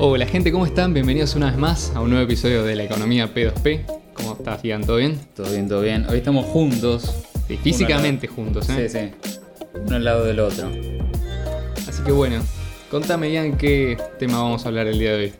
Hola gente, ¿cómo están? Bienvenidos una vez más a un nuevo episodio de la economía P2P. ¿Cómo estás, Ian? ¿Todo bien? Todo bien, todo bien. Hoy estamos juntos. Sí, físicamente juntos, ¿eh? Sí, sí. Uno al lado del otro. Así que bueno, contame, Ian, qué tema vamos a hablar el día de hoy.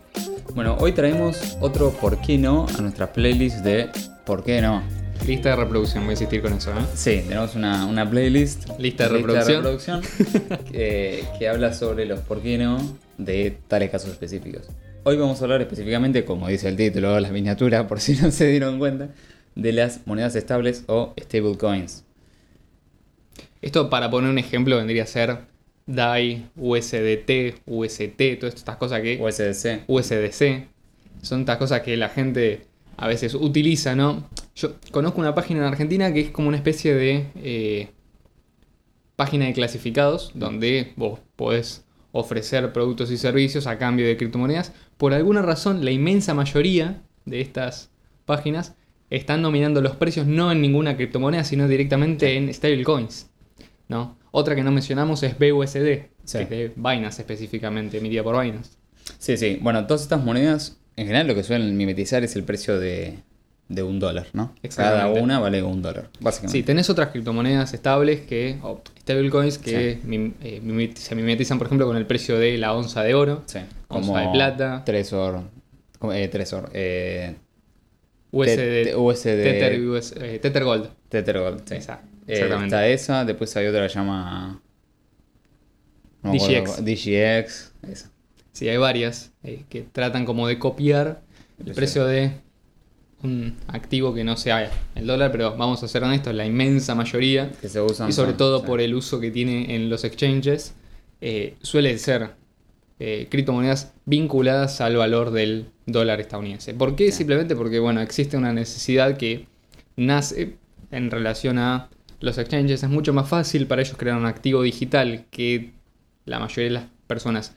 Bueno, hoy traemos otro ¿por qué no? a nuestra playlist de ¿por qué no? Lista de reproducción, voy a insistir con eso, ¿eh? Sí, tenemos una, una playlist. Lista de reproducción. reproducción que, que habla sobre los por qué no de tales casos específicos. Hoy vamos a hablar específicamente, como dice el título, la miniatura, por si no se dieron cuenta, de las monedas estables o stablecoins. Esto, para poner un ejemplo, vendría a ser DAI, USDT, UST, todas estas cosas que. USDC. USDC. Son estas cosas que la gente a veces utiliza, ¿no? Yo conozco una página en Argentina que es como una especie de eh, página de clasificados donde vos podés ofrecer productos y servicios a cambio de criptomonedas. Por alguna razón, la inmensa mayoría de estas páginas están nominando los precios no en ninguna criptomoneda, sino directamente en stablecoins. ¿no? Otra que no mencionamos es BUSD, Sí. que es de Binance específicamente, emitida por Binance. Sí, sí. Bueno, todas estas monedas, en general lo que suelen mimetizar es el precio de, de un dólar, ¿no? Cada una vale un dólar, básicamente. Sí, tenés otras criptomonedas estables que, o stablecoins que eh, se mimetizan, por ejemplo, con el precio de la onza de oro, Sí, onza de plata, Tresor. como- Eh, Tresor. Eh, USD, Te- USD. Tether, US, eh, Tether Gold. Tether Gold. sí. Esa, exactamente. está esa, después hay otra que se llama. no DGX. acuerdo, DGX. Esa. Sí, hay varias eh, que tratan como de copiar el precio de un activo que no sea el dólar, pero vamos a ser honestos, la inmensa mayoría, Que se usan. y sobre todo sí. por el uso que tiene en los exchanges, eh, suele ser eh, criptomonedas vinculadas al valor del dólar estadounidense. ¿Por qué? Sí. Simplemente porque bueno, existe una necesidad que nace en relación a los exchanges. Es mucho más fácil para ellos crear un activo digital que la mayoría de las personas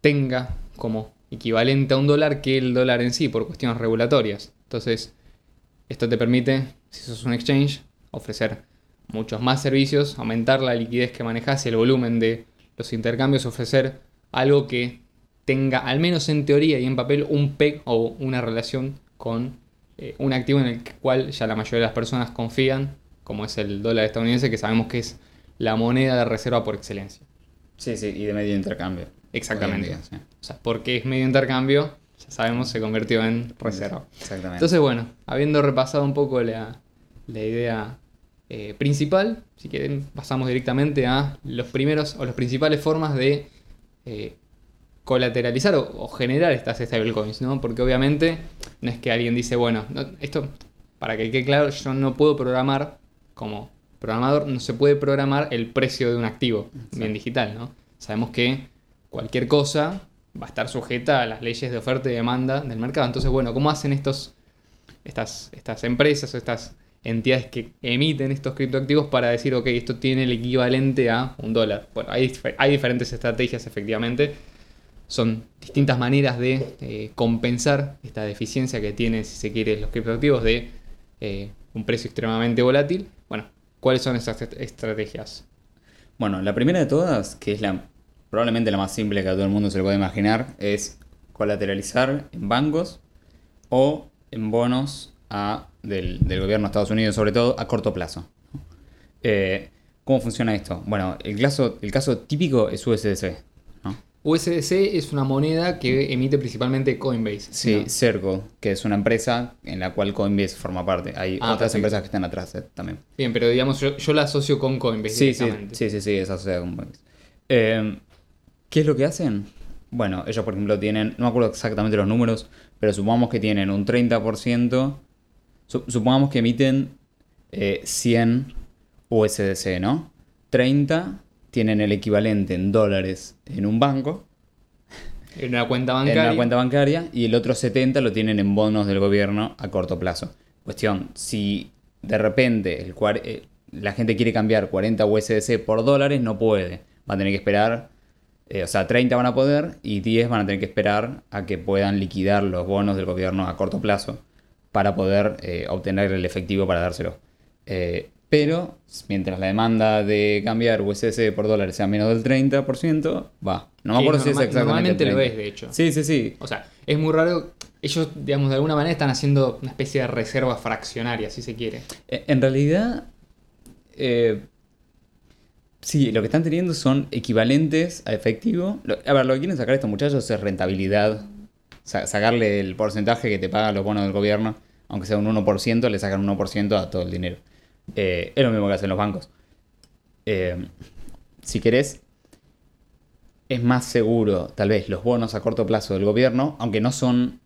tenga como equivalente a un dólar que el dólar en sí por cuestiones regulatorias. Entonces, esto te permite, si sos un exchange, ofrecer muchos más servicios, aumentar la liquidez que manejas y el volumen de los intercambios, ofrecer algo que tenga, al menos en teoría y en papel, un PEG o una relación con eh, un activo en el cual ya la mayoría de las personas confían, como es el dólar estadounidense, que sabemos que es la moneda de reserva por excelencia. Sí, sí, y de medio intercambio. Exactamente. Día, sí. O sea, porque es medio intercambio, ya sabemos, se convirtió en reserva. Exactamente. Entonces, bueno, habiendo repasado un poco la, la idea eh, principal, si quieren, pasamos directamente a los primeros o las principales formas de eh, colateralizar o, o generar estas stablecoins, ¿no? Porque obviamente no es que alguien dice, bueno, no- esto, para que quede claro, yo no puedo programar, como programador, no se puede programar el precio de un activo bien digital, ¿no? Sabemos que cualquier cosa va a estar sujeta a las leyes de oferta y demanda del mercado. Entonces, bueno, ¿cómo hacen estos, estas, estas empresas o estas entidades que emiten estos criptoactivos para decir, ok, esto tiene el equivalente a un dólar? Bueno, hay, hay diferentes estrategias, efectivamente. Son distintas maneras de eh, compensar esta deficiencia que tienen, si se quiere, los criptoactivos de eh, un precio extremadamente volátil. Bueno, ¿cuáles son esas est- estrategias? Bueno, la primera de todas, que es la probablemente la más simple que a todo el mundo se le puede imaginar, es colateralizar en bancos o en bonos a- del, del gobierno de Estados Unidos, sobre todo a corto plazo. Eh, ¿Cómo funciona esto? Bueno, el caso, el caso típico es USDC. ¿no? USDC es una moneda que emite principalmente Coinbase. Sí, ¿no? Circle, que es una empresa en la cual Coinbase forma parte. Hay Ah, otras perfecto. empresas que están atrás eh, también. Bien, pero digamos, yo, yo la asocio con Coinbase Sí, sí, sí, sí, es asociada con Coinbase. Eh, ¿Qué es lo que hacen? Bueno, ellos por ejemplo tienen, no me acuerdo exactamente los números, pero supongamos que tienen un 30%, su- supongamos que emiten eh, 100 USDC, ¿no? 30 tienen el equivalente en dólares en un banco, En una cuenta en bancaria. una cuenta bancaria, y el otro 70 lo tienen en bonos del gobierno a corto plazo. Cuestión, si de repente el eh, la gente quiere cambiar 40 USDC por dólares, no puede. Va a tener que esperar, eh, o sea, 30 van a poder y 10 van a tener que esperar a que puedan liquidar los bonos del gobierno a corto plazo para poder eh, obtener el efectivo para dárselo. Eh, Pero mientras la demanda de cambiar USDC por dólares sea menos del 30%, va. No me acuerdo si es exactamente. Normalmente lo 30. es, de hecho. Sí, sí, sí. O sea, es muy raro. Ellos, digamos, de alguna manera están haciendo una especie de reserva fraccionaria, si se quiere. En realidad, eh, sí, lo que están teniendo son equivalentes a efectivo. A ver, lo que quieren sacar estos muchachos es rentabilidad. Sa- sacarle el porcentaje que te pagan los bonos del gobierno, aunque sea un 1%, le sacan un 1% a todo el dinero. Eh, es lo mismo que hacen los bancos. Eh, si querés, es más seguro, tal vez, los bonos a corto plazo del gobierno, aunque no son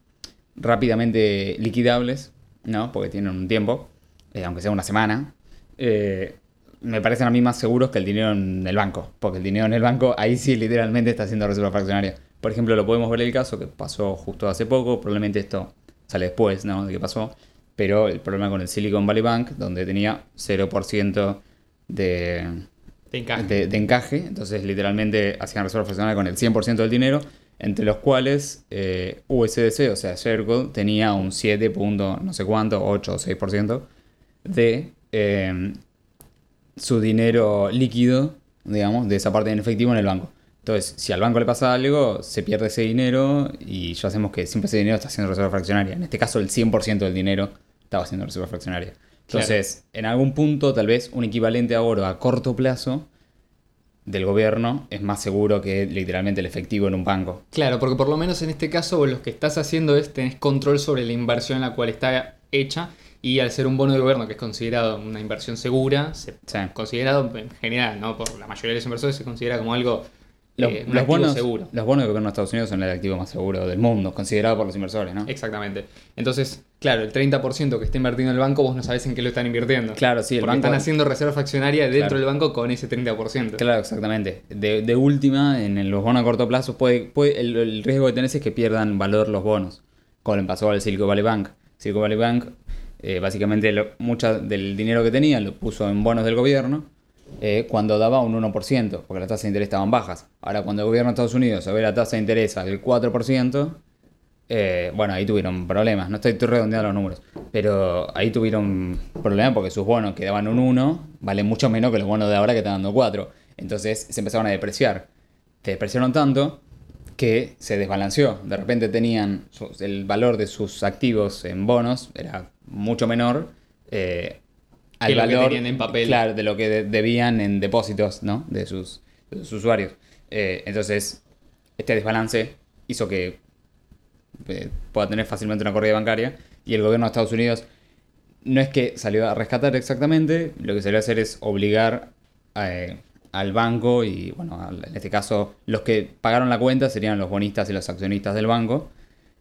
rápidamente liquidables, ¿no? Porque tienen un tiempo, eh, aunque sea una semana. Me parecen a mí más seguros que el dinero en el banco, porque el dinero en el banco ahí sí literalmente está haciendo reserva fraccionaria. Por ejemplo, lo podemos ver el caso que pasó justo hace poco, probablemente esto sale después, ¿no? De qué pasó, pero el problema con el Silicon Valley Bank, donde tenía 0% de, Te encaja. de, de encaje, entonces literalmente hacían reserva fraccionaria con el 100% del dinero, entre los cuales eh, USDC, o sea, Circle, tenía un 7. punto no sé cuánto, 8 o 6% de eh, su dinero líquido, digamos, de esa parte en efectivo en el banco. Entonces, si al banco le pasa algo, se pierde ese dinero y ya sabemos que siempre ese dinero está haciendo reserva fraccionaria. En este caso, el 100% del dinero estaba haciendo reserva fraccionaria. Entonces, en algún punto, tal vez un equivalente a oro a corto plazo del gobierno es más seguro que literalmente el efectivo en un banco. Claro, porque por lo menos en este caso vos lo que estás haciendo es tenés control sobre la inversión en la cual está hecha y al ser un bono de gobierno que es considerado una inversión segura, se Sí. considerado en general, ¿no? Por la mayoría de los inversores se considera como algo Los, eh, los bonos, seguro. los bonos del gobierno de Estados Unidos son el activo más seguro del mundo, considerado por los inversores, ¿no? Exactamente. Entonces, claro, el 30% que está invertido en el banco, vos no sabés en qué lo están invirtiendo. Claro, sí, el Porque banco- están haciendo reserva fraccionaria dentro Claro. del banco con ese 30%. Claro, exactamente. De, de última, en los bonos a corto plazo, puede, puede- el, el riesgo que tenés es que pierdan valor los bonos, como le pasó al Silicon Valley Bank. Silicon Valley Bank, eh, básicamente, lo- mucha del dinero que tenía lo puso en bonos del gobierno eh, cuando daba un 1%, porque las tasas de interés estaban bajas. Ahora, cuando el gobierno de Estados Unidos ve la tasa de interés al 4%, eh, bueno, ahí tuvieron problemas. No estoy, redondeando los números, pero ahí tuvieron problemas porque sus bonos que daban un 1 valen mucho menos que los bonos de ahora que están dando 4. Entonces se empezaron a depreciar. Se depreciaron tanto que se desbalanceó. De repente tenían el valor de sus activos en bonos era mucho menor eh, al Que lo que valor tenían en papel. claro, de lo que de- debían en depósitos ¿no? de, sus, de sus usuarios. Eh, entonces, este desbalance hizo que eh, pueda tener fácilmente una corrida bancaria y el gobierno de Estados Unidos no es que salió a rescatar exactamente, lo que salió a hacer es obligar eh, al banco y, bueno, al- en este caso, los que pagaron la cuenta serían los bonistas y los accionistas del banco,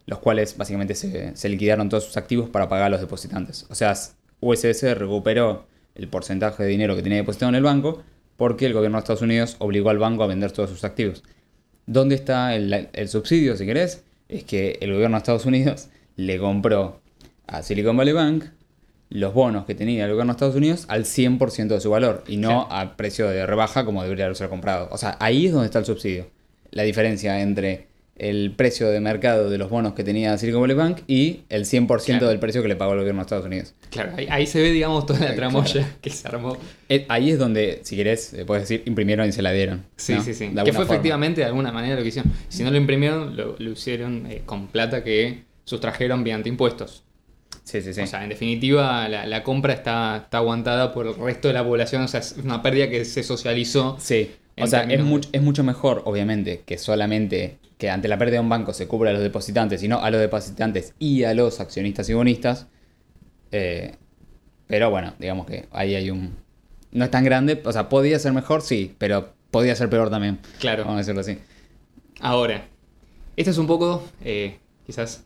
los cuales básicamente se, se liquidaron todos sus activos para pagar a los depositantes. O sea, USS recuperó el porcentaje de dinero que tenía depositado en el banco porque el gobierno de Estados Unidos obligó al banco a vender todos sus activos. ¿Dónde está el, el subsidio, si querés? Es que el gobierno de Estados Unidos le compró a Silicon Valley Bank los bonos que tenía el gobierno de Estados Unidos al 100% de su valor y no a precio de rebaja como debería haber sido comprado. O sea, ahí es donde está el subsidio. La diferencia entre el precio de mercado de los bonos que tenía Silicon Valley Bank y el 100% Claro. del precio que le pagó el gobierno de Estados Unidos. Claro, ahí, ahí se ve, digamos, toda la Claro. tramoya que se armó. Eh, Ahí es donde, si querés, eh, puedes decir, imprimieron y se la dieron. Sí, ¿no? sí, sí. Que fue forma. efectivamente de alguna manera lo que hicieron. Si no lo imprimieron, lo, lo hicieron eh, con plata que sustrajeron mediante impuestos. Sí, sí, sí. O sea, en definitiva, la, la compra está, está aguantada por el resto de la población. O sea, es una pérdida que se socializó. Sí, o sea, es, much- es mucho mejor, obviamente, que solamente que ante la pérdida de un banco se cubra a los depositantes, y no a los depositantes y a los accionistas y bonistas. Eh, pero bueno, digamos que ahí hay un... No es tan grande, o sea, podía ser mejor, sí, pero podía ser peor también. Claro. Vamos a decirlo así. Ahora, este es un poco, eh, quizás,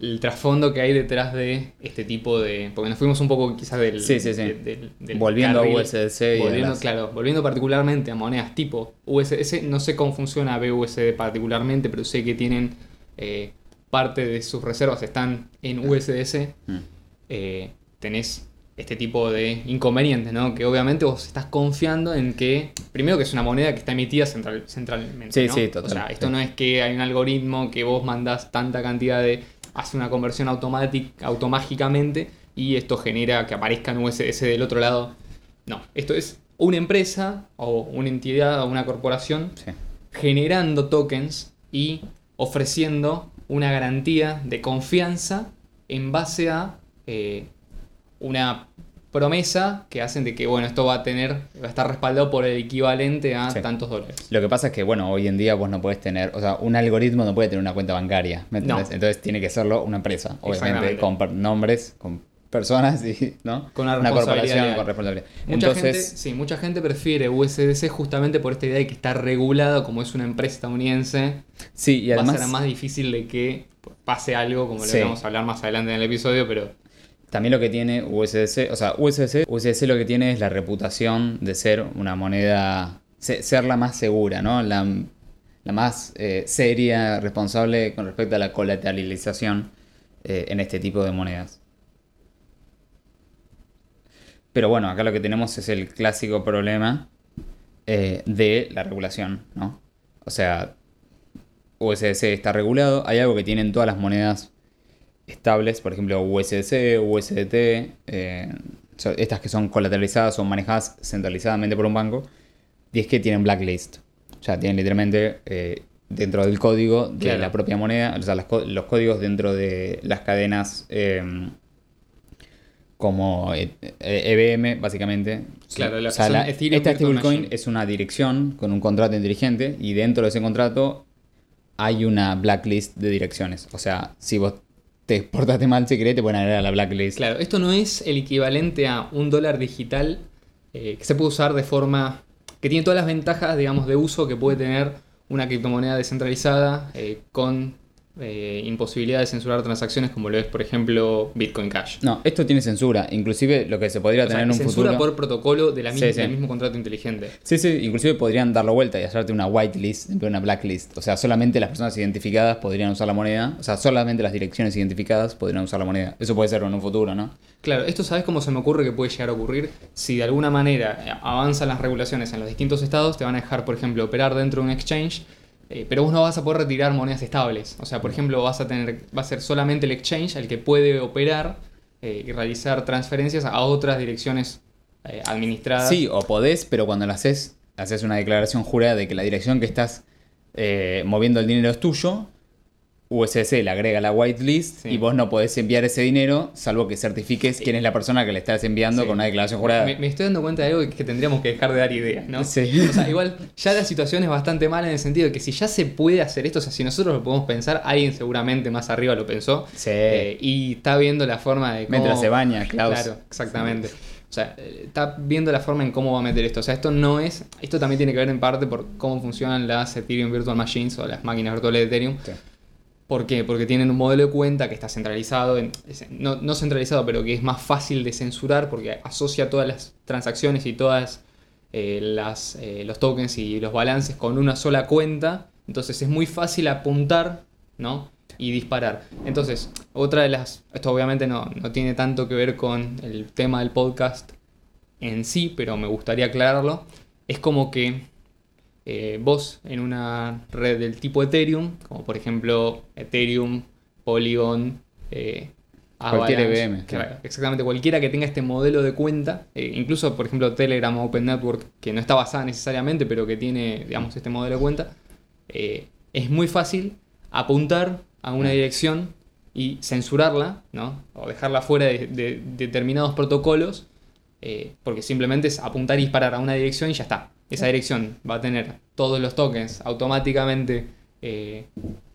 el trasfondo que hay detrás de este tipo de. Porque nos fuimos un poco, quizás, del. Sí, sí, sí. de- del- del Volviendo a. USDC y Volviendo, las- claro, volviendo particularmente a monedas tipo USDC. No sé cómo funciona BUSD particularmente, pero sé que tienen eh, parte de sus reservas están en USDC. Mm. eh, tenés este tipo de inconvenientes, ¿no? Que obviamente vos estás confiando en que, primero que es una moneda que está emitida central- centralmente. Sí, ¿no? sí, O total, sea, esto sí. no es que hay un algoritmo que vos mandás tanta cantidad de. Hace una conversión automática, automágicamente y esto genera que aparezcan USDC del otro lado No, esto es una empresa o una entidad o una corporación Sí. generando tokens y ofreciendo una garantía de confianza en base a eh, una promesa que hacen de que bueno esto va a tener va a estar respaldado por el equivalente a Sí. tantos dólares Lo que pasa es que, bueno, hoy en día vos no puedes tener, o sea, un algoritmo no puede tener una cuenta bancaria, ¿me No. Entonces tiene que serlo una empresa, obviamente, con nombres, con personas y, ¿no? Con una responsabilidad legal. con responsabilidad. mucha Entonces, gente sí mucha gente prefiere USDC justamente por esta idea de que está regulado como es una empresa estadounidense sí, y va además... a ser más difícil de que pase algo como Sí. lo vamos a hablar más adelante en el episodio pero También lo que tiene USDC, o sea, USDC, USDC lo que tiene es la reputación de ser una moneda, se- ser la más segura, ¿no? La, la más eh, seria, responsable con respecto a la colateralización eh, en este tipo de monedas. Pero bueno, acá lo que tenemos es el clásico problema eh, de la regulación, ¿no? O sea, USDC está regulado, hay algo que tienen todas las monedas estables, por ejemplo USDC, USDT, eh, estas que son colateralizadas o manejadas centralizadamente por un banco, y es que tienen blacklist. O sea, tienen literalmente eh, dentro del código de Claro. la propia moneda, o sea, las los códigos dentro de las cadenas eh, como eh, EVM, básicamente. Claro, Sí. O sea, la- esta stablecoin Machine. es una dirección con un contrato inteligente y dentro de ese contrato hay una blacklist de direcciones. O sea, si vos te portaste mal, si querés, te pueden agregar a la blacklist. Claro, esto no es el equivalente a un dólar digital eh, que se puede usar de forma que tiene todas las ventajas, digamos, de uso que puede tener una criptomoneda descentralizada eh, con eh, imposibilidad de censurar transacciones como lo es, por ejemplo, Bitcoin Cash. No, esto tiene censura. Inclusive lo que se podría O sea, tener en un censura futuro... por protocolo de la Sí, del mismo contrato inteligente. Sí, sí, inclusive podrían darlo vuelta y hacerte una whitelist una blacklist. O sea, solamente las personas identificadas podrían usar la moneda. O sea, solamente las direcciones identificadas podrían usar la moneda. Eso puede ser en un futuro, ¿no? Claro, esto sabes cómo se me ocurre que puede llegar a ocurrir si de alguna manera avanzan las regulaciones en los distintos estados, te van a dejar, por ejemplo, operar dentro de un exchange, eh, pero vos no vas a poder retirar monedas estables. O sea, por ejemplo, vas a tener, va a ser solamente el exchange el que puede operar eh, y realizar transferencias a otras direcciones eh, administradas. Sí, o podés, pero cuando lo haces, haces una declaración jurada de que la dirección que estás moviendo el dinero es tuyo. USDC le agrega la whitelist Sí. y vos no podés enviar ese dinero salvo que certifiques quién es la persona que le estás enviando Sí. con una declaración jurada. Me, me estoy dando cuenta de algo que, que tendríamos que dejar de dar ideas, ¿no? Sí. O sea, igual ya la situación es bastante mala en el sentido de que si ya se puede hacer esto, o sea, si nosotros lo podemos pensar, alguien seguramente más arriba lo pensó. Sí. eh, y está viendo la forma de cómo... Mientras se baña, Klaus. Claro, exactamente. O sea, eh, está viendo la forma en cómo va a meter esto. O sea, esto no es... Esto también tiene que ver en parte por cómo funcionan las Ethereum Virtual Machines o las máquinas virtuales de Ethereum. Sí. ¿Por qué? Porque tienen un modelo de cuenta que está centralizado, no, no centralizado, pero que es más fácil de censurar porque asocia todas las transacciones y todas eh, eh, los tokens y los balances con una sola cuenta. Entonces es muy fácil apuntar, ¿no? Y disparar. Entonces, otra de las... Esto obviamente no, no tiene tanto que ver con el tema del podcast en sí, pero me gustaría aclararlo. Es como que eh, vos en una red del tipo Ethereum, como por ejemplo Ethereum, Polygon, eh, Cualquier Avalanche, EVM, claro, claro. exactamente cualquiera que tenga este modelo de cuenta, eh, incluso por ejemplo Telegram Open Network, que no está basada necesariamente, pero que tiene, digamos, este modelo de cuenta, eh, es muy fácil apuntar a una dirección y censurarla, ¿no? O dejarla fuera de, de determinados protocolos, eh, porque simplemente es apuntar y disparar a una dirección y ya está. Esa dirección va a tener todos los tokens automáticamente eh,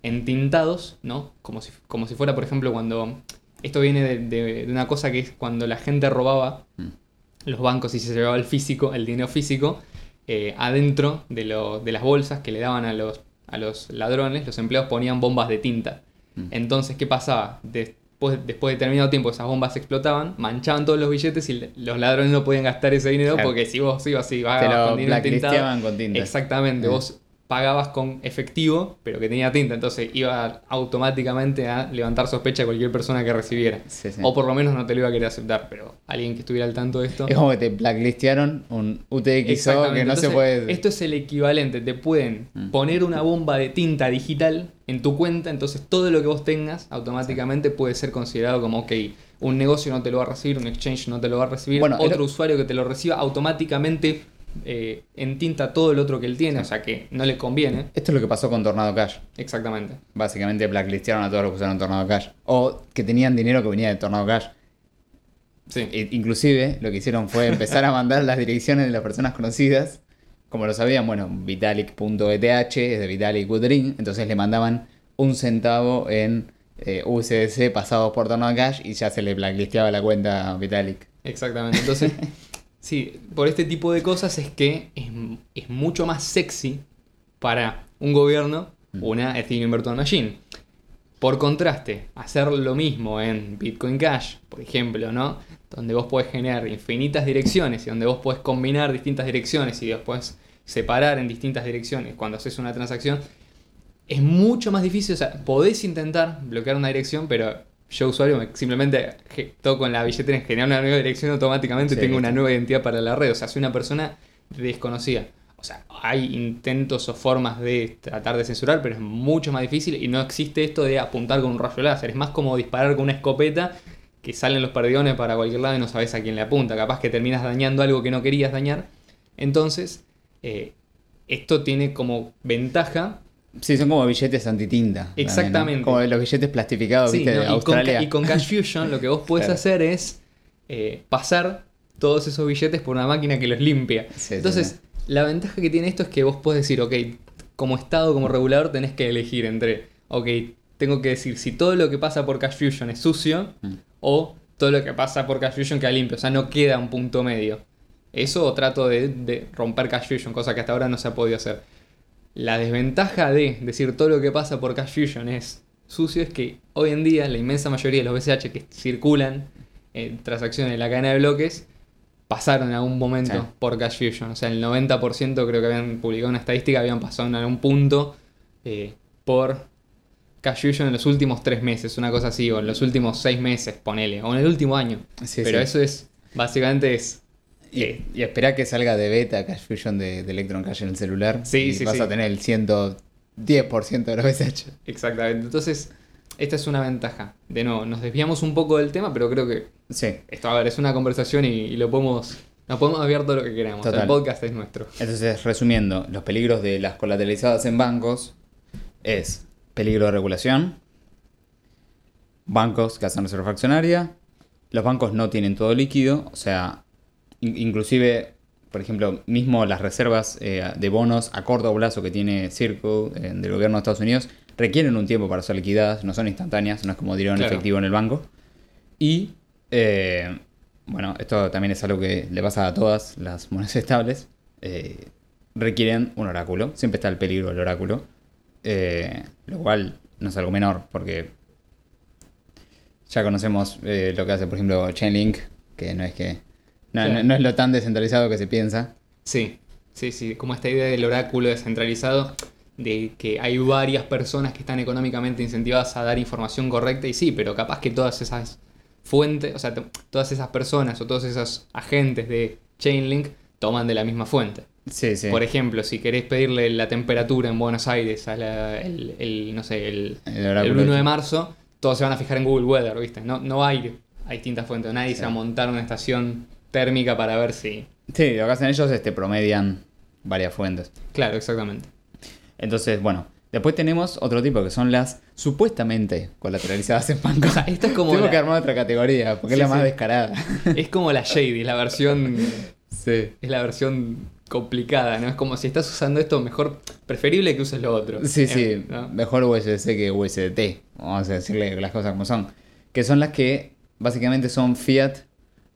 entintados, ¿no? Como si, como si fuera, por ejemplo, cuando... Esto viene de, de- de una cosa que es cuando la gente robaba Mm. los bancos y se llevaba el físico, el dinero físico, eh, adentro de, lo- de las bolsas que le daban a los, a los ladrones, los empleados ponían bombas de tinta. Mm. Entonces, ¿qué pasaba? Después, después de determinado tiempo esas bombas explotaban, manchaban todos los billetes y los ladrones no podían gastar ese dinero Claro. porque si vos ibas Te pagabas lo con tinta. Exactamente, vos pagabas con efectivo, pero que tenía tinta, entonces iba automáticamente a levantar sospecha de cualquier persona que recibiera. Sí, sí. O por lo menos no te lo iba a querer aceptar, pero alguien que estuviera al tanto de esto. Es como que te blacklistearon un UTXO que no se puede. Esto es el equivalente, te pueden Mm. poner una bomba de tinta digital en tu cuenta, entonces todo lo que vos tengas automáticamente puede ser considerado como, ok, un negocio no te lo va a recibir, un exchange no te lo va a recibir, Bueno, otro el- usuario que te lo reciba automáticamente eh, entinta todo el otro que él tiene, o sea que no le conviene. Esto es lo que pasó con Tornado Cash. Exactamente. Básicamente blacklistearon a todos los que usaron Tornado Cash. O que tenían dinero que venía de Tornado Cash. Sí. E- inclusive lo que hicieron fue empezar a mandar las direcciones de las personas conocidas. Como lo sabían, bueno, vitalik.eth es de Vitalik Buterin. Entonces le mandaban un centavo en eh, USDC pasado por Tornado Cash y ya se le blacklisteaba la cuenta a Vitalik. Exactamente. Entonces, sí, por este tipo de cosas es que es, es mucho más sexy para un gobierno una Ethereum Virtual Machine. Por contraste, hacer lo mismo en Bitcoin Cash, por ejemplo, ¿no? Donde vos podés generar infinitas direcciones y donde vos podés combinar distintas direcciones y después separar en distintas direcciones cuando haces una transacción, es mucho más difícil. O sea, podés intentar bloquear una dirección, pero yo, usuario, me- simplemente toco en la billetera en generar una nueva dirección automáticamente Sí, tengo una nueva identidad para la red. O sea, soy una persona desconocida. O sea, hay intentos o formas de tratar de censurar, pero es mucho más difícil y no existe esto de apuntar con un rayo láser. Es más como disparar con una escopeta que salen los perdigones para cualquier lado y no sabes a quién le apunta. Capaz que terminas dañando algo que no querías dañar. Entonces, eh, esto tiene como ventaja Sí, son como billetes antitinta. también, ¿no? Exactamente. Como los billetes plastificados, Sí, ¿viste? ¿no? de y, con, Australia. y con Cash Fusion lo que vos podés Claro. hacer es eh, pasar todos esos billetes por una máquina que los limpia. Sí, Entonces, sí. la ventaja que tiene esto es que vos podés decir, ok, como Estado, como regulador, tenés que elegir entre, ok, tengo que decir si todo lo que pasa por Cash Fusion es sucio Mm. o todo lo que pasa por Cash Fusion queda limpio. O sea, no queda un punto medio. Eso o trato de, de romper Cash Fusion, cosa que hasta ahora no se ha podido hacer. La desventaja de decir todo lo que pasa por Cash Fusion es sucio es que hoy en día la inmensa mayoría de los BCH que circulan en transacciones en la cadena de bloques pasaron en algún momento Sí. por Cash Fusion. O sea, el 90% creo que habían publicado una estadística, habían pasado en algún punto eh, por Cash Fusion en los últimos tres meses, una cosa así, o en los últimos seis meses, ponele, o en el último año. Sí, Pero sí. eso es, básicamente es... Y, y espera que salga de beta Cash Fusion de, de Electron Cash en el celular. Sí, y sí, vas sí. a tener el 110% de los BCH. Exactamente. Entonces, esta es una ventaja. De nuevo, nos desviamos un poco del tema, pero creo que Sí. esto, a ver, es una conversación y, y lo podemos, nos podemos desviar todo lo que queramos. Total. El podcast es nuestro. Entonces, resumiendo, los peligros de las colateralizadas en bancos es peligro de regulación, bancos que hacen reserva fraccionaria, los bancos no tienen todo líquido, o sea, inclusive, por ejemplo, mismo las reservas eh, de bonos a corto plazo que tiene Circle eh, del gobierno de Estados Unidos requieren un tiempo para ser liquidadas, no son instantáneas, no es como dinero en Claro. efectivo en el banco. Y, eh, bueno, esto también es algo que le pasa a todas las monedas estables. eh, requieren un oráculo. Siempre está el peligro del oráculo. eh, lo cual no es algo menor, porque ya conocemos lo que hace, por ejemplo, Chainlink, que no es que. No, no- no es lo tan descentralizado que se piensa. Sí, sí, sí. Como esta idea del oráculo descentralizado, de que hay varias personas que están económicamente incentivadas a dar información correcta, y sí, pero capaz que todas esas fuentes, o sea, to- todas esas personas o todos esos agentes de Chainlink toman de la misma fuente. Sí, sí. Por ejemplo, si querés pedirle la temperatura en Buenos Aires a la- el, el, no sé, el, El el oráculo 1 de- marzo, todos se van a fijar en Google Weather, ¿viste? No, no ir a distintas fuentes, nadie se va a montar una estación térmica para ver si... Sí, lo que hacen ellos es te promedian varias fuentes. Claro, exactamente. Entonces, bueno. Después tenemos otro tipo que son las supuestamente colateralizadas en bancos. O sea, esta es como Tengo la- que armar otra categoría, porque Sí, es la más sí. descarada. Es como la Shady, la versión... sí. Es la versión complicada, ¿no? Es como si estás usando esto, mejor, preferible que uses lo otro. Sí, Eh, sí, ¿no? mejor USDC que USDT, vamos a decirle las cosas como son. Que son las que básicamente son fiat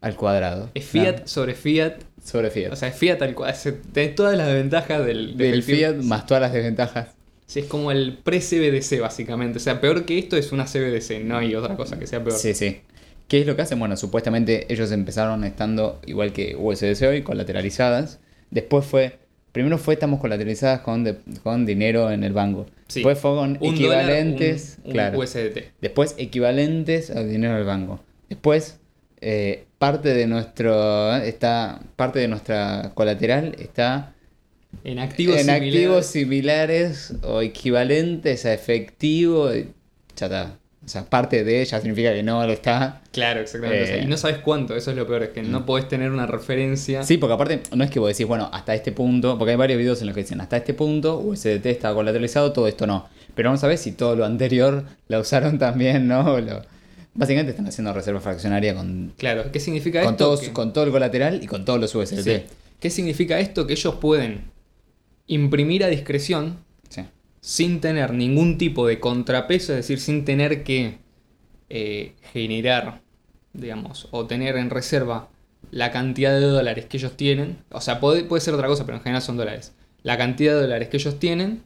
al cuadrado. Es fiat sobre fiat, sobre fiat. o sea, es fiat al cual... Tenés todas las ventajas del, Del efectivo. fiat más todas las desventajas. Sí, es como el pre-CBDC, básicamente. O sea, peor que esto es una CBDC, no hay otra cosa que sea peor. Sí, sí. ¿Qué es lo que hacen? Bueno, supuestamente ellos empezaron estando igual que USDC hoy, colateralizadas. Después fue, primero fue estamos colateralizadas con, de- con dinero en el banco. Sí. Después fue con Un dólar, equivalentes, un- un claro. USDT. Después equivalentes al dinero del banco. Después eh, parte de nuestro está parte de nuestra colateral está En activos en similares. activos similares o equivalentes a efectivo. y Ya está. O sea, parte de ya significa que no lo está. Claro, exactamente. O sea, Eh. y no sabes cuánto, eso es lo peor, es que no podés tener una referencia. Sí, porque aparte no es que vos decís, bueno, hasta este punto, porque hay varios videos en los que dicen, hasta este punto USDT está colateralizado, todo esto no. Pero vamos a ver si todo lo anterior la usaron también, ¿no? Lo- Básicamente están haciendo reserva fraccionaria con, Claro, ¿qué significa con, esto? todos, Que- con todo el colateral y con todos los USDT. Sí. ¿Qué significa esto? Que ellos pueden imprimir a discreción Sí. sin tener ningún tipo de contrapeso, es decir, sin tener que eh, generar, digamos, o tener en reserva la cantidad de dólares que ellos tienen. O sea, puede, puede ser otra cosa, pero en general son dólares. La cantidad de dólares que ellos tienen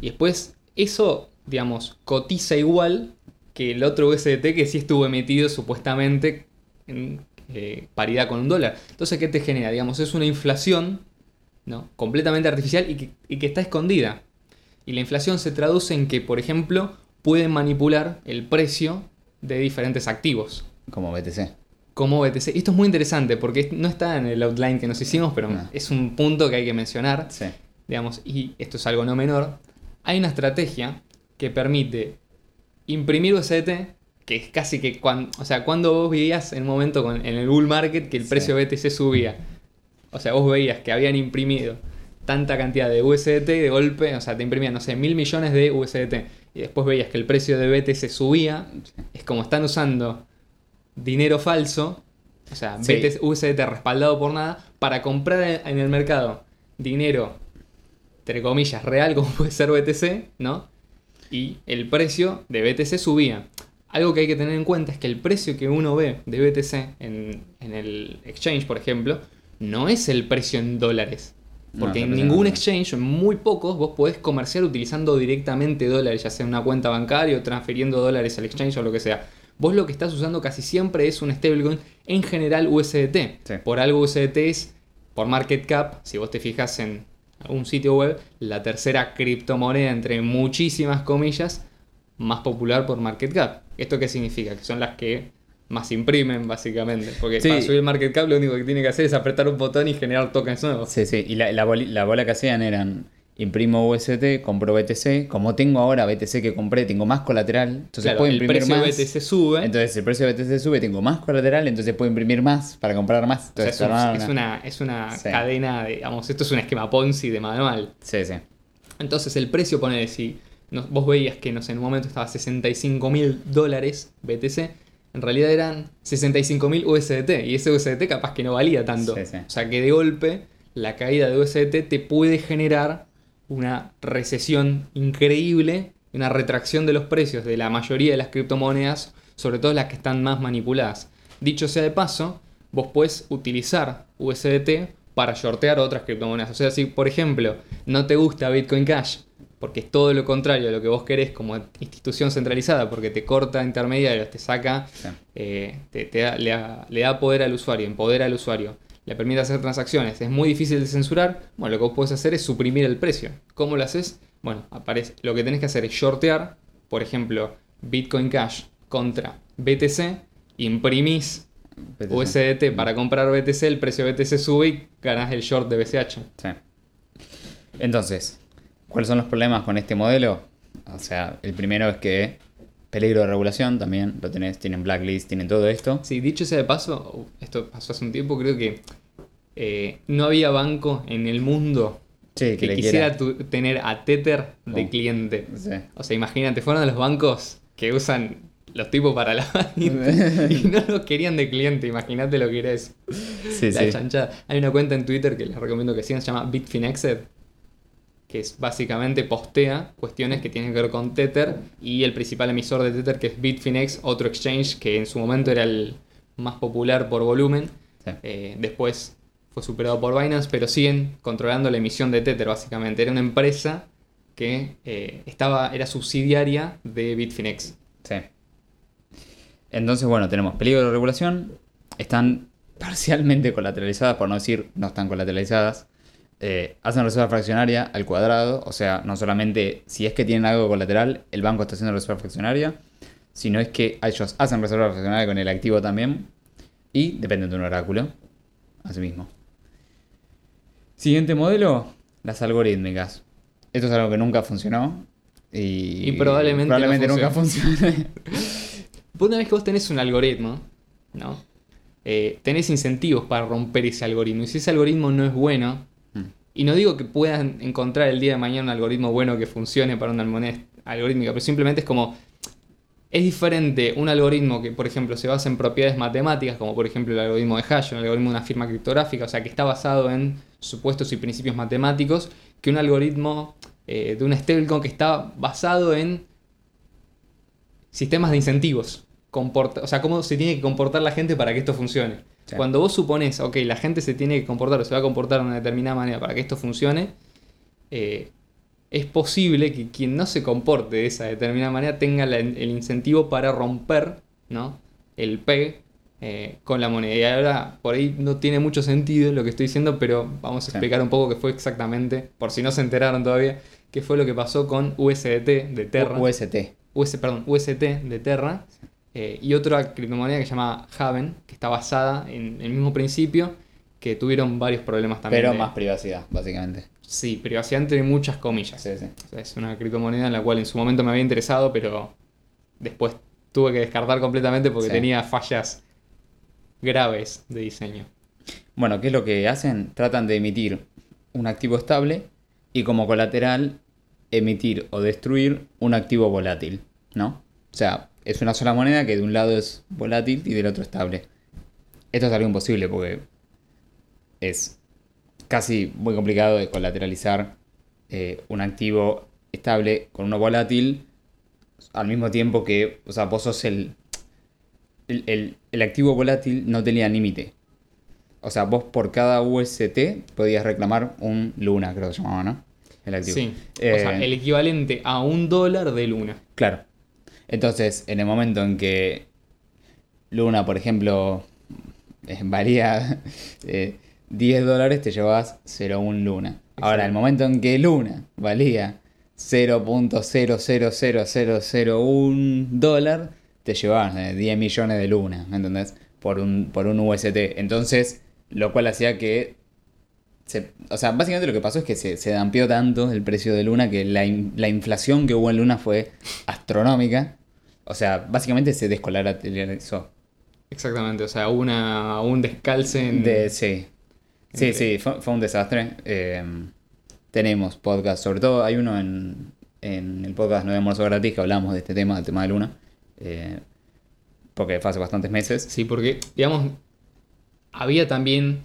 y después eso, digamos, cotiza igual que el otro USDT que sí estuvo emitido supuestamente en eh, paridad con un dólar. Entonces, ¿qué te genera? Digamos, es una inflación ¿no? completamente artificial y que, y que está escondida. Y la inflación se traduce en que, por ejemplo, pueden manipular el precio de diferentes activos, Como BTC. como BTC. Y Esto es muy interesante porque no está en el outline que nos hicimos, pero No. es un punto que hay que mencionar Sí. digamos, y esto es algo no menor, hay una estrategia que permite imprimir USDT, que es casi que cuando, o sea, cuando vos veías en un momento con- en el bull market que el Sí. precio BTC subía, o sea, vos veías que habían imprimido tanta cantidad de USDT y de golpe, o sea, te imprimían, no sé, mil millones de USDT, y después veías que el precio de BTC subía, es como están usando dinero falso, o sea, Sí. BTC USDT respaldado por nada, para comprar en el mercado dinero, entre comillas, real, como puede ser BTC, ¿no? Y el precio de BTC subía. Algo que hay que tener en cuenta es que el precio que uno ve de BTC en, en el exchange, por ejemplo, no es el precio en dólares. Porque en ningún exchange, en muy pocos, vos podés comerciar utilizando directamente dólares, ya sea en una cuenta bancaria o transfiriendo dólares al exchange o lo que sea. Vos lo que estás usando casi siempre es un stablecoin, en general USDT. Sí. Por algo USDT es, por market cap, si vos te fijas en un sitio web, la tercera criptomoneda, entre muchísimas comillas, más popular por market cap. ¿Esto qué significa? Que son las que más imprimen, básicamente. Porque Sí. para subir el market cap lo único que tiene que hacer es apretar un botón y generar tokens nuevos. Sí, sí. Y la, la bola que hacían eran imprimo USDT, compro BTC. Como tengo ahora BTC que compré, tengo más colateral. Entonces Claro, puedo el imprimir precio más. de BTC sube. Entonces el precio de BTC sube, tengo más colateral, entonces puedo imprimir más para comprar más. o sea, Entonces, es, un- armar es una, es una Sí. cadena, de, digamos, esto es un esquema Ponzi de manual. Sí, sí. Entonces el precio, pone si no- vos veías que no sé, en un momento estaba 65 mil dólares BTC, en realidad eran 65 mil USDT y ese USDT capaz que no valía tanto. Sí, sí. O sea que de golpe la caída de USDT te puede generar una recesión increíble, una retracción de los precios de la mayoría de las criptomonedas, sobre todo las que están más manipuladas. Dicho sea de paso, vos podés utilizar USDT para shortear otras criptomonedas. O sea, si por ejemplo no te gusta Bitcoin Cash, porque es todo lo contrario a lo que vos querés como institución centralizada, porque te corta intermediarios, te saca, Sí. eh, te, te da- le, da, le da poder al usuario, empodera al usuario, le permite hacer transacciones, es muy difícil de censurar, bueno, lo que vos podés hacer es suprimir el precio. ¿Cómo lo haces? Bueno, aparece, lo que tenés que hacer es shortear, por ejemplo, Bitcoin Cash contra BTC, imprimís BTC. USDT para comprar BTC, el precio de BTC sube y ganás el short de BCH. Sí. Entonces, ¿cuáles son los problemas con este modelo? O sea, el primero es que peligro de regulación también, lo tenés, tienen blacklist, tienen todo esto. Sí, dicho sea de paso, uh, esto pasó hace un tiempo, creo que eh, no había banco en el mundo Sí, que, quisiera tu- tener a Tether de Oh. cliente. Sí. O sea, imagínate, fueron de los bancos que usan los tipos para la y no los querían de cliente, imagínate lo que era eso. Sí, la chanchada. Hay una cuenta en Twitter que les recomiendo que sigan, se llama Bitfinexed, que es básicamente postea cuestiones que tienen que ver con Tether y el principal emisor de Tether que es Bitfinex, otro exchange que en su momento era el más popular por volumen. Sí. Eh, después fue superado por Binance, pero siguen controlando la emisión de Tether básicamente. Era una empresa que eh, estaba, era subsidiaria de Bitfinex. Sí. Entonces, bueno, tenemos peligro de regulación. Están parcialmente colateralizadas, por no decir no están colateralizadas. Eh, hacen reserva fraccionaria al cuadrado. O sea, no solamente si es que tienen algo colateral, el banco está haciendo reserva fraccionaria. Sino es que ellos hacen reserva fraccionaria con el activo también. Y dependen de un oráculo. Asimismo. Siguiente modelo, las algorítmicas. Esto es algo que nunca funcionó. Y, Y probablemente no nunca funcione. Una vez que vos tenés un algoritmo, ¿no? Eh, tenés incentivos para romper ese algoritmo. Y si ese algoritmo no es bueno. Y no digo que puedan encontrar el día de mañana un algoritmo bueno que funcione para una moneda algorítmica, pero simplemente es como. Es diferente un algoritmo que, por ejemplo, se basa en propiedades matemáticas, como por ejemplo el algoritmo de hash, un algoritmo de una firma criptográfica, o sea, que está basado en supuestos y principios matemáticos, que un algoritmo eh, de una stablecoin que está basado en sistemas de incentivos. Comporta- o sea, cómo se tiene que comportar la gente para que esto funcione. Sí. Cuando vos supones, ok, la gente se tiene que comportar o se va a comportar de una determinada manera para que esto funcione, eh, es posible que quien no se comporte de esa determinada manera tenga la- el incentivo para romper ¿no? el PEG eh, con la moneda. Y ahora por ahí no tiene mucho sentido lo que estoy diciendo, pero vamos a Sí. explicar un poco qué fue exactamente, por si no se enteraron todavía, qué fue lo que pasó con USDT de Terra. UST. US, perdón, UST de Terra eh, y otra criptomoneda que se llama Haven, que está basada en el mismo principio, que tuvieron varios problemas también. Pero de- más privacidad, básicamente. Sí, privacidad entre muchas comillas. Sí, sí. O sea, es una criptomoneda en la cual en su momento me había interesado, pero después tuve que descartar completamente porque Sí. tenía fallas graves de diseño. Bueno, ¿qué es lo que hacen? Tratan de emitir un activo estable y como colateral emitir o destruir un activo volátil, ¿no? O sea, es una sola moneda que de un lado es volátil y del otro estable. Esto es algo imposible porque es casi muy complicado de colateralizar eh, un activo estable con uno volátil al mismo tiempo que, o sea, vos sos el, el, el- el activo volátil no tenía límite. O sea, vos por cada UST podías reclamar un Luna, creo que se llamaba, ¿no? El activo. Sí. Eh, O sea, el equivalente a un dólar de luna. Claro. Entonces, en el momento en que Luna, por ejemplo, eh, valía eh, 10 dólares, te llevabas 0,1 Luna. Ahora, el momento en que Luna valía 0.000001 dólar, te llevabas eh, 10 millones de Luna, ¿entendés? Por un, por un UST. Entonces, lo cual hacía que se- o sea, básicamente lo que pasó es que se, se dampeó tanto el precio de Luna que la, in- la inflación que hubo en Luna fue astronómica. O sea, básicamente se descolateralizó. Exactamente. O sea, una, un descalce en. De, sí. Sí, sí, fue, fue un desastre. Eh, tenemos podcast, sobre todo hay uno en, en el podcast No de Almuerzo Gratis que hablamos de este tema, del tema de Luna. Eh, porque fue hace bastantes meses. Sí, porque, digamos, había también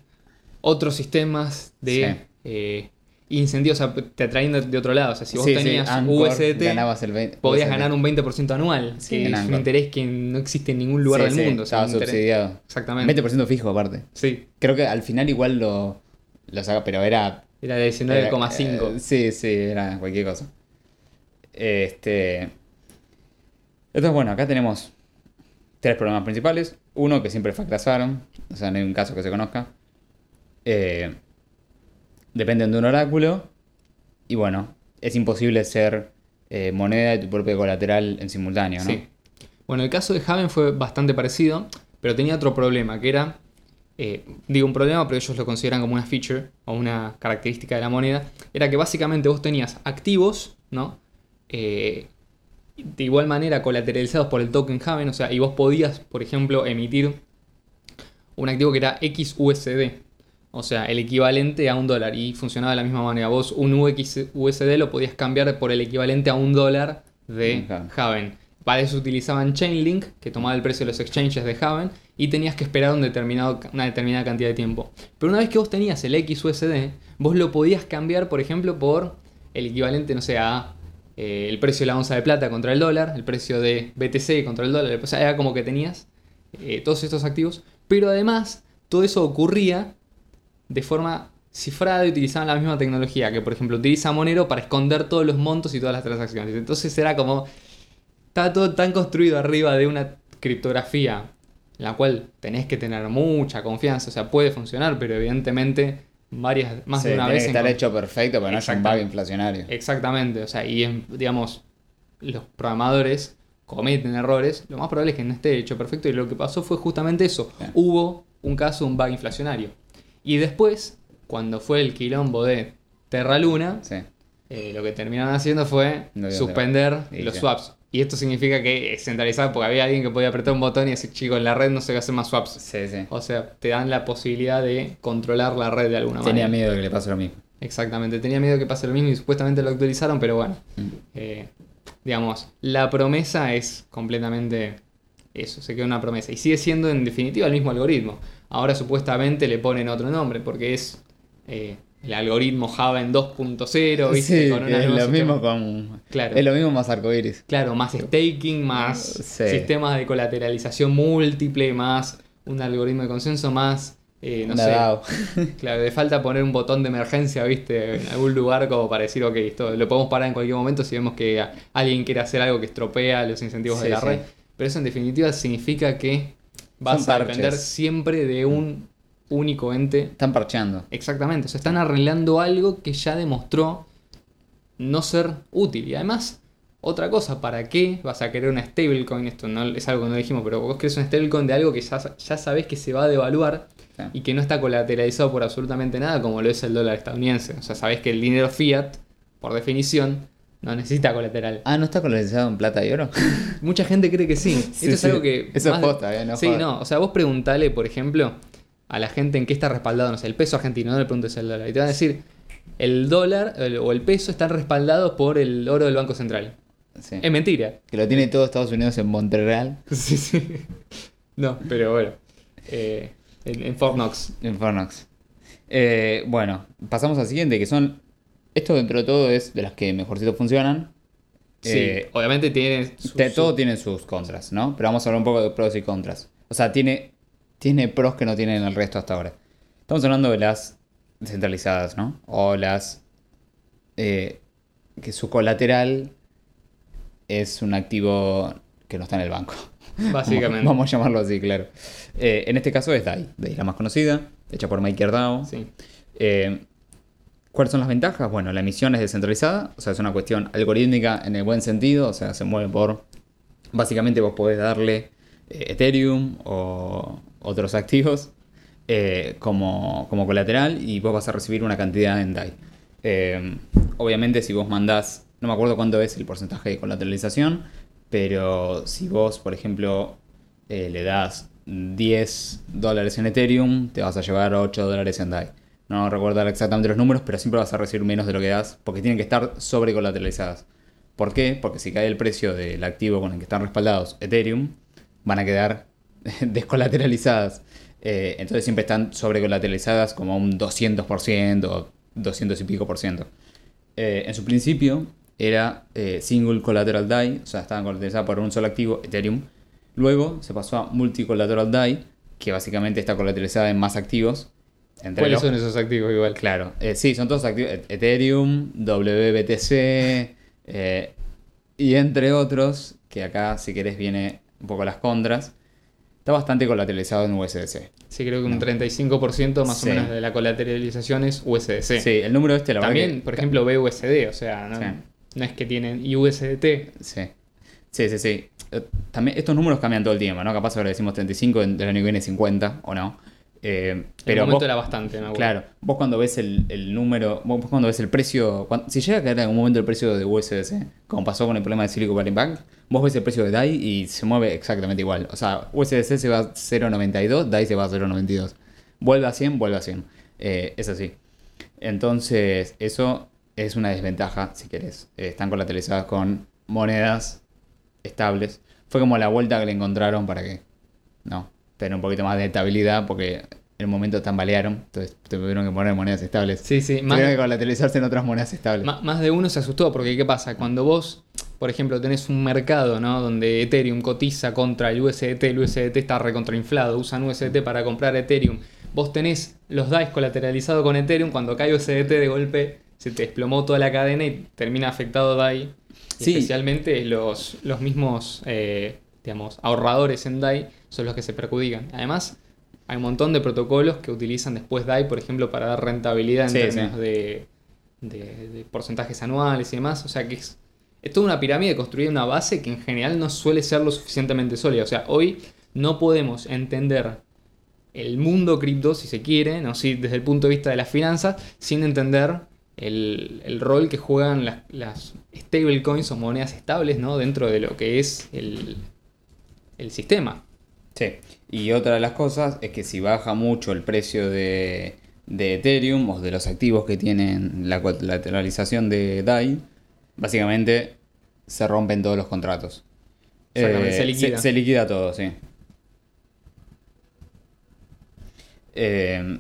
otros sistemas de Sí. eh, incentivos, o sea, te atraían de, de otro lado. O sea, si vos Sí, sí, tenías Anchor, USDT, ganabas el 20 podías USDT. ganar un 20% anual, Sí, que es un interés que no existe en ningún lugar Sí, del sí, mundo. o sea, estaba un interés- subsidiado. Exactamente. 20% fijo aparte. Sí, Creo que al final igual lo, lo saca, pero era era de Era, 19,5. eh, sí, sí, era cualquier cosa. Este. Entonces, bueno, acá tenemos tres problemas principales. Uno que siempre fracasaron, o sea, no hay un caso que se conozca. Eh, dependen de un oráculo. Y bueno, es imposible ser eh, moneda y tu propio colateral en simultáneo, ¿no? Sí. Bueno, el caso de Haven fue bastante parecido, pero tenía otro problema, que era, eh, digo un problema, pero ellos lo consideran como una feature o una característica de la moneda, era que básicamente vos tenías activos, ¿no? Eh, de igual manera colateralizados por el token Haven, o sea, y vos podías, por ejemplo, emitir un activo que era XUSD, o sea, el equivalente a un dólar, y funcionaba de la misma manera. Vos un UXUSD lo podías cambiar por el equivalente a un dólar de. Haven. Para eso utilizaban Chainlink, que tomaba el precio de los exchanges de Haven, y tenías que esperar un determinado, una determinada cantidad de tiempo. Pero una vez que vos tenías el XUSD, vos lo podías cambiar, por ejemplo, por el equivalente, no sé, a eh, el precio de la onza de plata contra el dólar, el precio de BTC contra el dólar. O sea, era como que tenías eh, todos estos activos. Pero además, todo eso ocurría de forma cifrada y utilizaban la misma tecnología que, por ejemplo, utiliza Monero para esconder todos los montos y todas las transacciones. Entonces era como. Estaba todo tan construido arriba de una criptografía, en la cual tenés que tener mucha confianza. O sea, puede funcionar, pero evidentemente varias, más Sí, de una tiene vez. que estar hecho perfecto para no haya un bug inflacionario. Exactamente, o sea, y digamos, los programadores cometen errores, lo más probable es que no esté hecho perfecto y lo que pasó fue justamente eso. Bien. Hubo un caso, un bug inflacionario. Y después, cuando fue el quilombo de Terra Luna, Sí. eh, lo que terminaron haciendo fue No suspender los swaps. Y esto significa que es centralizado porque había alguien que podía apretar un botón y decir, chico, en la red no se va a hacer más swaps. Sí, sí. O sea, te dan la posibilidad de controlar la red de alguna Tenía manera. miedo de que le pase lo mismo. Exactamente, tenía miedo que pase lo mismo y supuestamente lo actualizaron, pero bueno, Mm. eh, digamos, la promesa es completamente eso, se queda una promesa. Y sigue siendo en definitiva el mismo algoritmo. Ahora supuestamente le ponen otro nombre porque es eh, el algoritmo Java en 2.0, ¿viste? Sí, Con una es lo mismo con. Claro. Es lo mismo más arcoiris. Claro, más staking, más Sí. sistemas de colateralización múltiple, más un algoritmo de consenso, más, eh, no sé. Claro, le falta poner un botón de emergencia, ¿viste? En algún lugar como para decir, ok, esto lo podemos parar en cualquier momento si vemos que alguien quiere hacer algo que estropea los incentivos de la red. Pero eso en definitiva significa que vas a depender siempre de un único ente. Están parcheando. Exactamente, o sea, están arreglando algo que ya demostró no ser útil. Y además, otra cosa, ¿para qué vas a querer una stablecoin? Esto no, es algo que no dijimos, pero vos querés una stablecoin de algo que ya, ya sabés que se va a devaluar Sí. y que no está colateralizado por absolutamente nada, como lo es el dólar estadounidense. O sea, sabés que el dinero fiat, por definición, no necesita colateral. Ah, ¿no está colorizado en plata y oro? Mucha gente cree que sí. Sí, Esto es sí. algo que. Eso es posta, eh, no Sí, no. O sea, vos preguntale, por ejemplo, a la gente en qué está respaldado, no sé, el peso argentino, no le preguntes el dólar. Y te van a decir, el dólar el- o el peso están respaldados por el oro del Banco Central. Sí. Es mentira. Que lo tiene todo Estados Unidos en Montreal, Sí, sí. No, pero bueno. Eh, en, en Fort Knox. en Fornox. Eh, bueno, pasamos al siguiente, que son. Esto dentro de todo es de las que mejorcito funcionan. Sí, Eh, obviamente tiene. su- de su- todo tiene sus contras, ¿no? Pero vamos a hablar un poco de pros y contras. O sea, tiene, tiene pros que no tienen el resto hasta ahora. Estamos hablando de las descentralizadas, ¿no? O las eh, que su colateral es un activo que no está en el banco. Básicamente. Vamos a llamarlo así, claro. Eh, en este caso es DAI. DAI es la más conocida, hecha por MakerDAO. Sí. Eh, ¿Cuáles son las ventajas? Bueno, la emisión es descentralizada, o sea, es una cuestión algorítmica en el buen sentido, o sea, se mueve por... Básicamente vos podés darle eh, Ethereum o otros activos eh, como, como colateral y vos vas a recibir una cantidad en DAI. Eh, obviamente si vos mandás, no me acuerdo cuánto es el porcentaje de colateralización, pero si vos, por ejemplo, le das 10 dólares en Ethereum, te vas a llevar 8 dólares en DAI. No recuerdo exactamente los números, pero siempre vas a recibir menos de lo que das, porque tienen que estar sobrecolateralizadas. ¿Por qué? Porque si cae el precio del activo con el que están respaldados Ethereum, van a quedar descolateralizadas. Eh, entonces siempre están sobrecolateralizadas como un 200% o 200 y pico por ciento. Eh, en su principio era eh, single collateral DAI, o sea, estaban colateralizadas por un solo activo, Ethereum. Luego se pasó a multi-collateral DAI, que básicamente está colateralizada en más activos. Entre ¿Cuáles los- son esos activos igual? Claro, eh, sí, son todos activos. E- Ethereum, WBTC eh, y entre otros, que acá si querés viene un poco las contras. Está bastante colateralizado en USDC. Sí, creo que un 35% más Sí. o menos de la colateralización es USDC. Sí, el número este, la verdad También, que- por ejemplo, BUSD, o sea, no, Sí. no es que tienen USDT. Sí, sí, sí. sí. Eh, También, estos números cambian todo el tiempo, ¿no? Capaz ahora decimos 35, del año que viene 50 o no. Eh, Pero en momento vos- era bastante, me acuerdo. Claro, vos cuando ves el, el número, vos cuando ves el precio, si llega a caer en algún momento el precio de USDC, como pasó con el problema de Silicon Valley Bank, vos ves el precio de DAI y se mueve exactamente igual. O sea, USDC se va a 0.92, DAI se va a 0.92. Vuelve a 100, vuelve a 100. Eh, es así. Entonces, eso es una desventaja, si querés. Eh, están colateralizadas con monedas estables. Fue como la vuelta que le encontraron para que, no, tener un poquito más de estabilidad, porque en un momento tambalearon, entonces tuvieron que poner monedas estables. Sí, sí. Más, Tuvieron que colateralizarse en otras monedas estables. más de uno se asustó porque ¿qué pasa? Cuando vos, por ejemplo, tenés un mercado, ¿no? Donde Ethereum cotiza contra el USDT, el USDT está recontrainflado, usan USDT para comprar Ethereum. Vos tenés los DAIs colateralizados con Ethereum, cuando cae USDT de golpe se te desplomó toda la cadena y termina afectado DAI. Sí. Especialmente los, los mismos, eh, digamos, ahorradores en DAI son los que se perjudican. Además, hay un montón de protocolos que utilizan después DAI, por ejemplo, para dar rentabilidad en Sí, términos sí. de, de- de porcentajes anuales y demás. O sea que es, es toda una pirámide construida en una base que en general no suele ser lo suficientemente sólida. O sea, hoy no podemos entender el mundo cripto, si se quiere, ¿no? Sí, desde el punto de vista de las finanzas, sin entender el, el rol que juegan las, las stablecoins o monedas estables ¿no? dentro de lo que es el, el sistema. Sí. Y otra de las cosas es que si baja mucho el precio de, de Ethereum o de los activos que tienen la colateralización de DAI, básicamente se rompen todos los contratos. Exactamente, Eh, se liquida. se liquida todo, sí. Eh,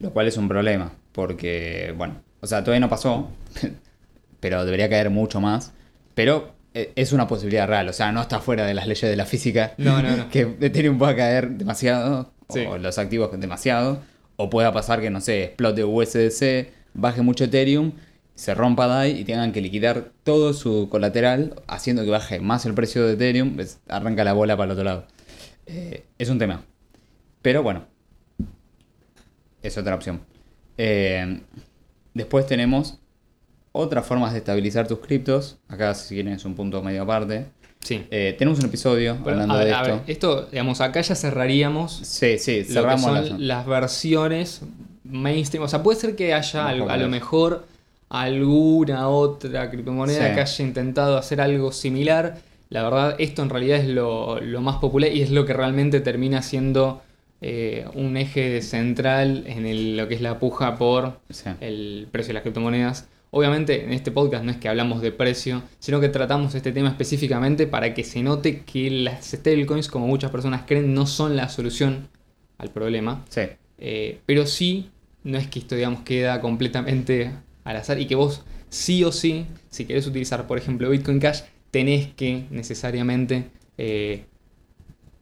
lo cual es un problema, porque, bueno, o sea, todavía no pasó, pero debería caer mucho más. Pero es una posibilidad real, o sea, no está fuera de las leyes de la física. No, no, no. que Ethereum pueda caer demasiado, Sí. o los activos demasiado, o pueda pasar que, no sé, explote USDC, baje mucho Ethereum, se rompa DAI y tengan que liquidar todo su colateral, haciendo que baje más el precio de Ethereum, pues, arranca la bola para el otro lado. Eh, es un tema. Pero bueno, es otra opción. Eh, después tenemos otras formas de estabilizar tus criptos. Acá, si quieren, es un punto medio aparte. Sí. Eh, tenemos un episodio hablando ver, de a esto. ver, esto, digamos, acá ya cerraríamos Sí, sí, lo que cerramos son las versiones mainstream. O sea, puede ser que haya algo- a lo mejor alguna otra criptomoneda Sí. que haya intentado hacer algo similar. La verdad, esto en realidad es lo, lo más popular y es lo que realmente termina siendo eh, un eje central en el- lo que es la puja por Sí. el precio de las criptomonedas. Obviamente en este podcast no es que hablamos de precio, sino que tratamos este tema específicamente para que se note que las stablecoins, como muchas personas creen, no son la solución al problema. Sí. Eh, pero sí, no es que esto, digamos, queda completamente al azar y que vos sí o sí, si querés utilizar, por ejemplo, Bitcoin Cash, tenés que necesariamente eh,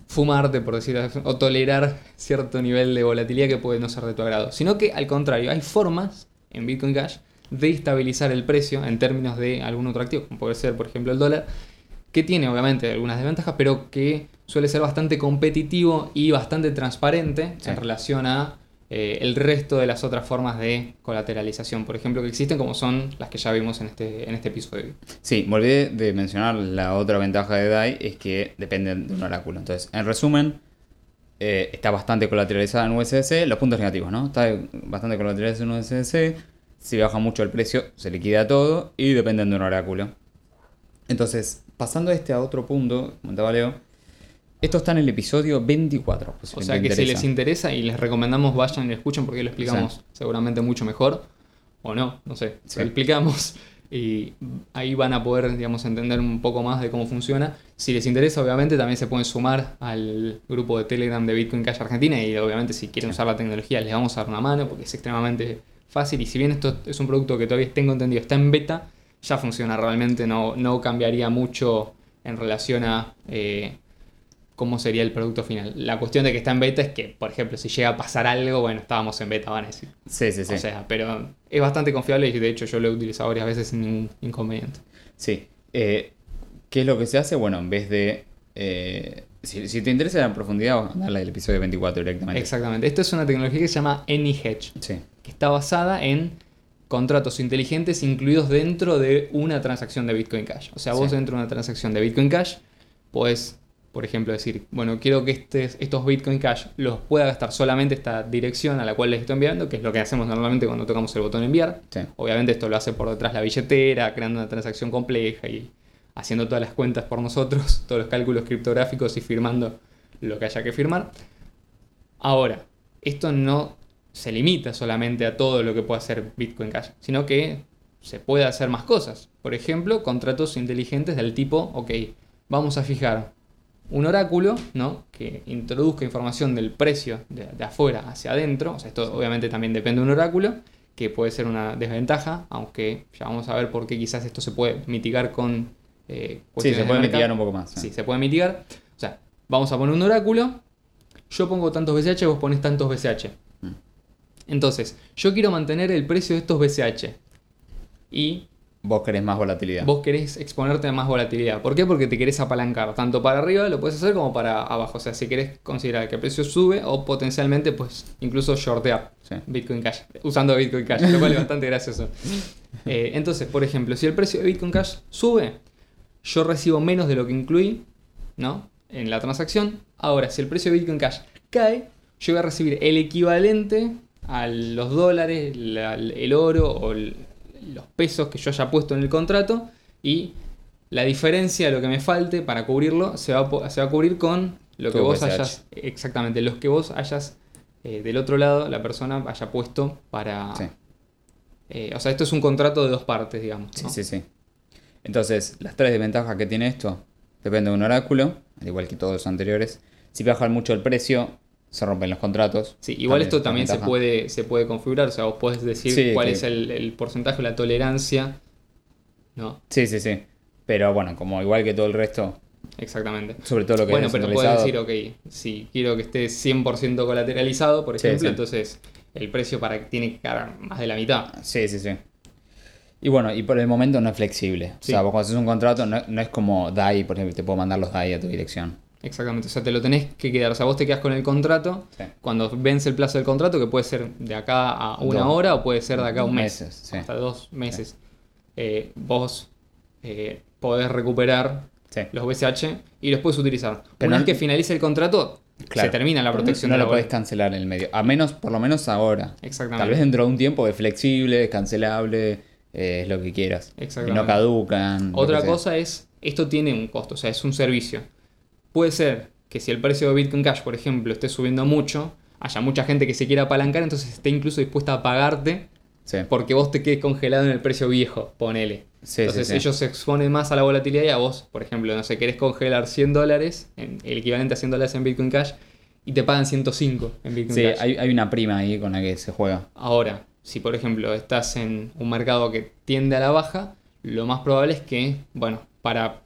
fumarte, por decirlo así, o tolerar cierto nivel de volatilidad que puede no ser de tu agrado. Sino que, al contrario, hay formas en Bitcoin Cash de estabilizar el precio en términos de algún otro activo, como puede ser, por ejemplo, el dólar, que tiene obviamente algunas desventajas, pero que suele ser bastante competitivo y bastante transparente Sí. en relación a eh, el resto de las otras formas de colateralización, por ejemplo, que existen, como son las que ya vimos en este, en este episodio. Sí, me olvidé de mencionar la otra ventaja de DAI, es que depende de un oráculo. Entonces, en resumen, eh, está bastante colateralizada en USDC, los puntos negativos, ¿no? Está bastante colateralizada en USDC, si baja mucho el precio, se liquida todo y dependen de un oráculo. Entonces, pasando este a otro punto, comentaba Leo, esto está en el episodio 24. pues, O sea que si les interesa y les recomendamos vayan y lo escuchen porque lo explicamos seguramente mucho mejor. O no, no sé. Sí. Lo explicamos y ahí van a poder, digamos, entender un poco más de cómo funciona. Si les interesa, obviamente, también se pueden sumar al grupo de Telegram de Bitcoin Cash Argentina y obviamente si quieren usar la tecnología les vamos a dar una mano porque es extremadamente fácil y si bien esto es un producto que todavía tengo entendido está en beta, ya funciona realmente, no, no cambiaría mucho en relación a eh, cómo sería el producto final. La cuestión de que está en beta es que, por ejemplo, si llega a pasar algo, bueno, estábamos en beta, van a decir. Sí, sí, sí. O sea, pero es bastante confiable y de hecho yo lo he utilizado varias veces sin ningún inconveniente. Sí. Eh, ¿Qué es lo que se hace? Bueno, en vez de... eh, si, si te interesa en profundidad, dale al episodio 24 directamente. Exactamente. Esto es una tecnología que se llama AnyHedge, Sí. que está basada en contratos inteligentes incluidos dentro de una transacción de Bitcoin Cash. O sea, vos Sí. dentro de una transacción de Bitcoin Cash podés, por ejemplo, decir, bueno, quiero que estos Bitcoin Cash los pueda gastar solamente esta dirección a la cual les estoy enviando, que es lo que hacemos normalmente cuando tocamos el botón enviar. Sí. Obviamente esto lo hace por detrás la billetera, creando una transacción compleja y haciendo todas las cuentas por nosotros, todos los cálculos criptográficos y firmando lo que haya que firmar. Ahora, esto no se limita solamente a todo lo que puede hacer Bitcoin Cash, sino que se puede hacer más cosas. Por ejemplo, contratos inteligentes del tipo, ok, vamos a fijar un oráculo, ¿no? Que introduzca información del precio de, de afuera hacia adentro. O sea, esto obviamente también depende de un oráculo, que puede ser una desventaja, aunque ya vamos a ver por qué quizás esto se puede mitigar con... eh, Sí, se de puede mitigar un poco más. Sí, se puede mitigar. O sea, vamos a poner un oráculo. Yo pongo tantos BCH, vos pones tantos BCH. Mm. Entonces, yo quiero mantener el precio de estos BCH. Y Vos querés más volatilidad. vos querés exponerte a más volatilidad. ¿Por qué? Porque te querés apalancar. Tanto para arriba lo puedes hacer como para abajo. O sea, si querés considerar que el precio sube o potencialmente, pues incluso shortear Sí. Bitcoin Cash. Usando Bitcoin Cash, lo cual es bastante gracioso. Eh, entonces, por ejemplo, si el precio de Bitcoin Cash sube, yo recibo menos de lo que incluí, ¿no? En la transacción. Ahora, si el precio de Bitcoin Cash cae, yo voy a recibir el equivalente a los dólares, la- el oro o el- los pesos que yo haya puesto en el contrato y la diferencia de lo que me falte para cubrirlo se va a, se va a cubrir con lo que vos hayas, exactamente, los que vos hayas eh, del otro lado, la persona haya puesto para... Sí. eh, o sea, esto es un contrato de dos partes, digamos. Sí, sí, sí. Entonces, las tres desventajas que tiene esto, depende de un oráculo, al igual que todos los anteriores. Si bajan mucho el precio, se rompen los contratos. Sí, igual También esto es también se puede, se puede configurar, o sea, vos podés decir Sí, cuál que- es el, el porcentaje, la tolerancia. No, Sí, sí, sí. Pero bueno, como igual que todo el resto, exactamente. sobre todo lo que Bueno, es pero puedes decir, ok, si quiero que esté 100% colateralizado, por ejemplo, sí. entonces el precio para tiene que quedar más de la mitad. Sí, sí, sí. Y bueno, y por el momento no es flexible. Sí. O sea, vos cuando haces un contrato no, no es como DAI, por ejemplo, te puedo mandar los DAI a tu dirección. Exactamente, o sea, te lo tenés que quedar. O sea, vos te quedas con el contrato. Sí. Cuando vence el plazo del contrato, que puede ser de acá a una Dos- hora o puede ser de acá a un mes. meses, sí. Hasta dos meses. Eh, vos eh, podés recuperar los BCH y los puedes utilizar. Pero Una no- vez que finalice el contrato, Claro. se termina la protección No de la lo podés cancelar en el medio. A menos, por lo menos ahora. Exactamente. Tal vez dentro de un tiempo es flexible, es cancelable, eh, es lo que quieras. Y Exactamente. no caducan. Otra cosa es, esto tiene un costo, o sea, es un servicio. Puede ser que si el precio de Bitcoin Cash, por ejemplo, esté subiendo mucho, haya mucha gente que se quiera apalancar, entonces esté incluso dispuesta a pagarte Sí. porque vos te quedes congelado en el precio viejo, ponele. Sí, entonces sí, sí. ellos se exponen más a la volatilidad y a vos, por ejemplo, no sé, querés congelar 100 dólares, el equivalente a 100 dólares en Bitcoin Cash, y te pagan 105 en Bitcoin Sí, Cash. hay, hay una prima ahí con la que se juega. Ahora, si por ejemplo estás en un mercado que tiende a la baja, lo más probable es que, bueno, para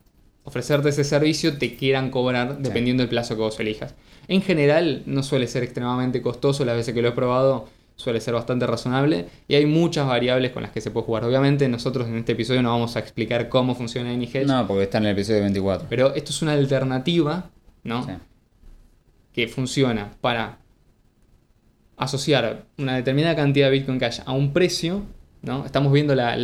ofrecerte ese servicio te quieran cobrar dependiendo del plazo que vos elijas. En general no suele ser extremadamente costoso, las veces que lo he probado suele ser bastante razonable y hay muchas variables con las que se puede jugar. Obviamente nosotros en este episodio no vamos a explicar cómo funciona AnyHedge, No, porque está en el episodio 24. pero esto es una alternativa, ¿no? Sí. que funciona para asociar una determinada cantidad de Bitcoin Cash a un precio, ¿no? Estamos viendo la,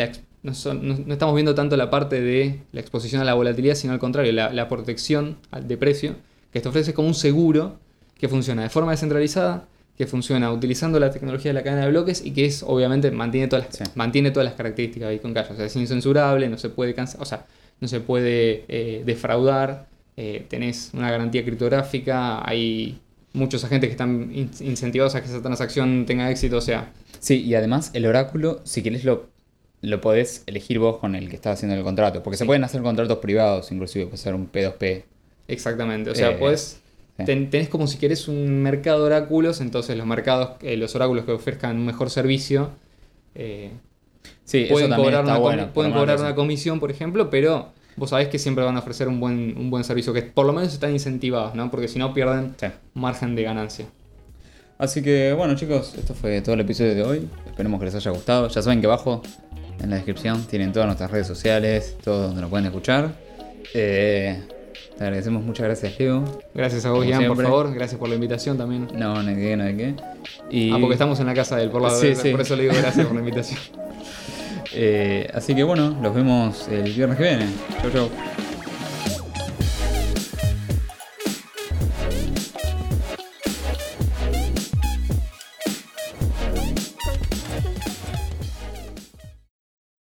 no, son- no- no estamos viendo tanto la parte de la exposición a la volatilidad, sino al contrario, la, la protección de precio, que te ofrece como un seguro que funciona de forma descentralizada, que funciona utilizando la tecnología de la cadena de bloques y que es, obviamente, mantiene todas las, Sí. mantiene todas las características de Bitcoin Cash. O sea, es incensurable, no se puede cancelar, o sea, no se puede eh, defraudar, eh, tenés una garantía criptográfica, hay muchos agentes que están in- incentivados a que esa transacción tenga éxito, o sea, Sí, y además el oráculo, si querés lo, lo podés elegir vos con el que estás haciendo el contrato. Porque se pueden hacer contratos privados, inclusive puede ser un P2P. exactamente, o sea, Eh, podés- sí. ten- tenés como si querés un mercado de oráculos, entonces los mercados, eh, los oráculos que ofrezcan un mejor servicio, eh, Sí, pueden eso cobrar, una, bueno. pueden cobrar una comisión, por ejemplo, pero vos sabés que siempre van a ofrecer un buen, un buen servicio, que por lo menos están incentivados, ¿no? Porque si no pierden Sí. margen de ganancia. Así que bueno chicos, esto fue todo el episodio de hoy. Esperemos que les haya gustado. Ya saben que abajo en la descripción tienen todas nuestras redes sociales, todo donde nos pueden escuchar. Eh, te agradecemos, muchas gracias Leo. Gracias a vos, Ian, por favor. Gracias por la invitación también. No, no hay qué, no hay qué. Y, Ah, porque estamos en la casa del por, la- Sí, sí. por eso le digo gracias por la invitación. eh, así que bueno, los vemos el viernes que viene. Chau chau.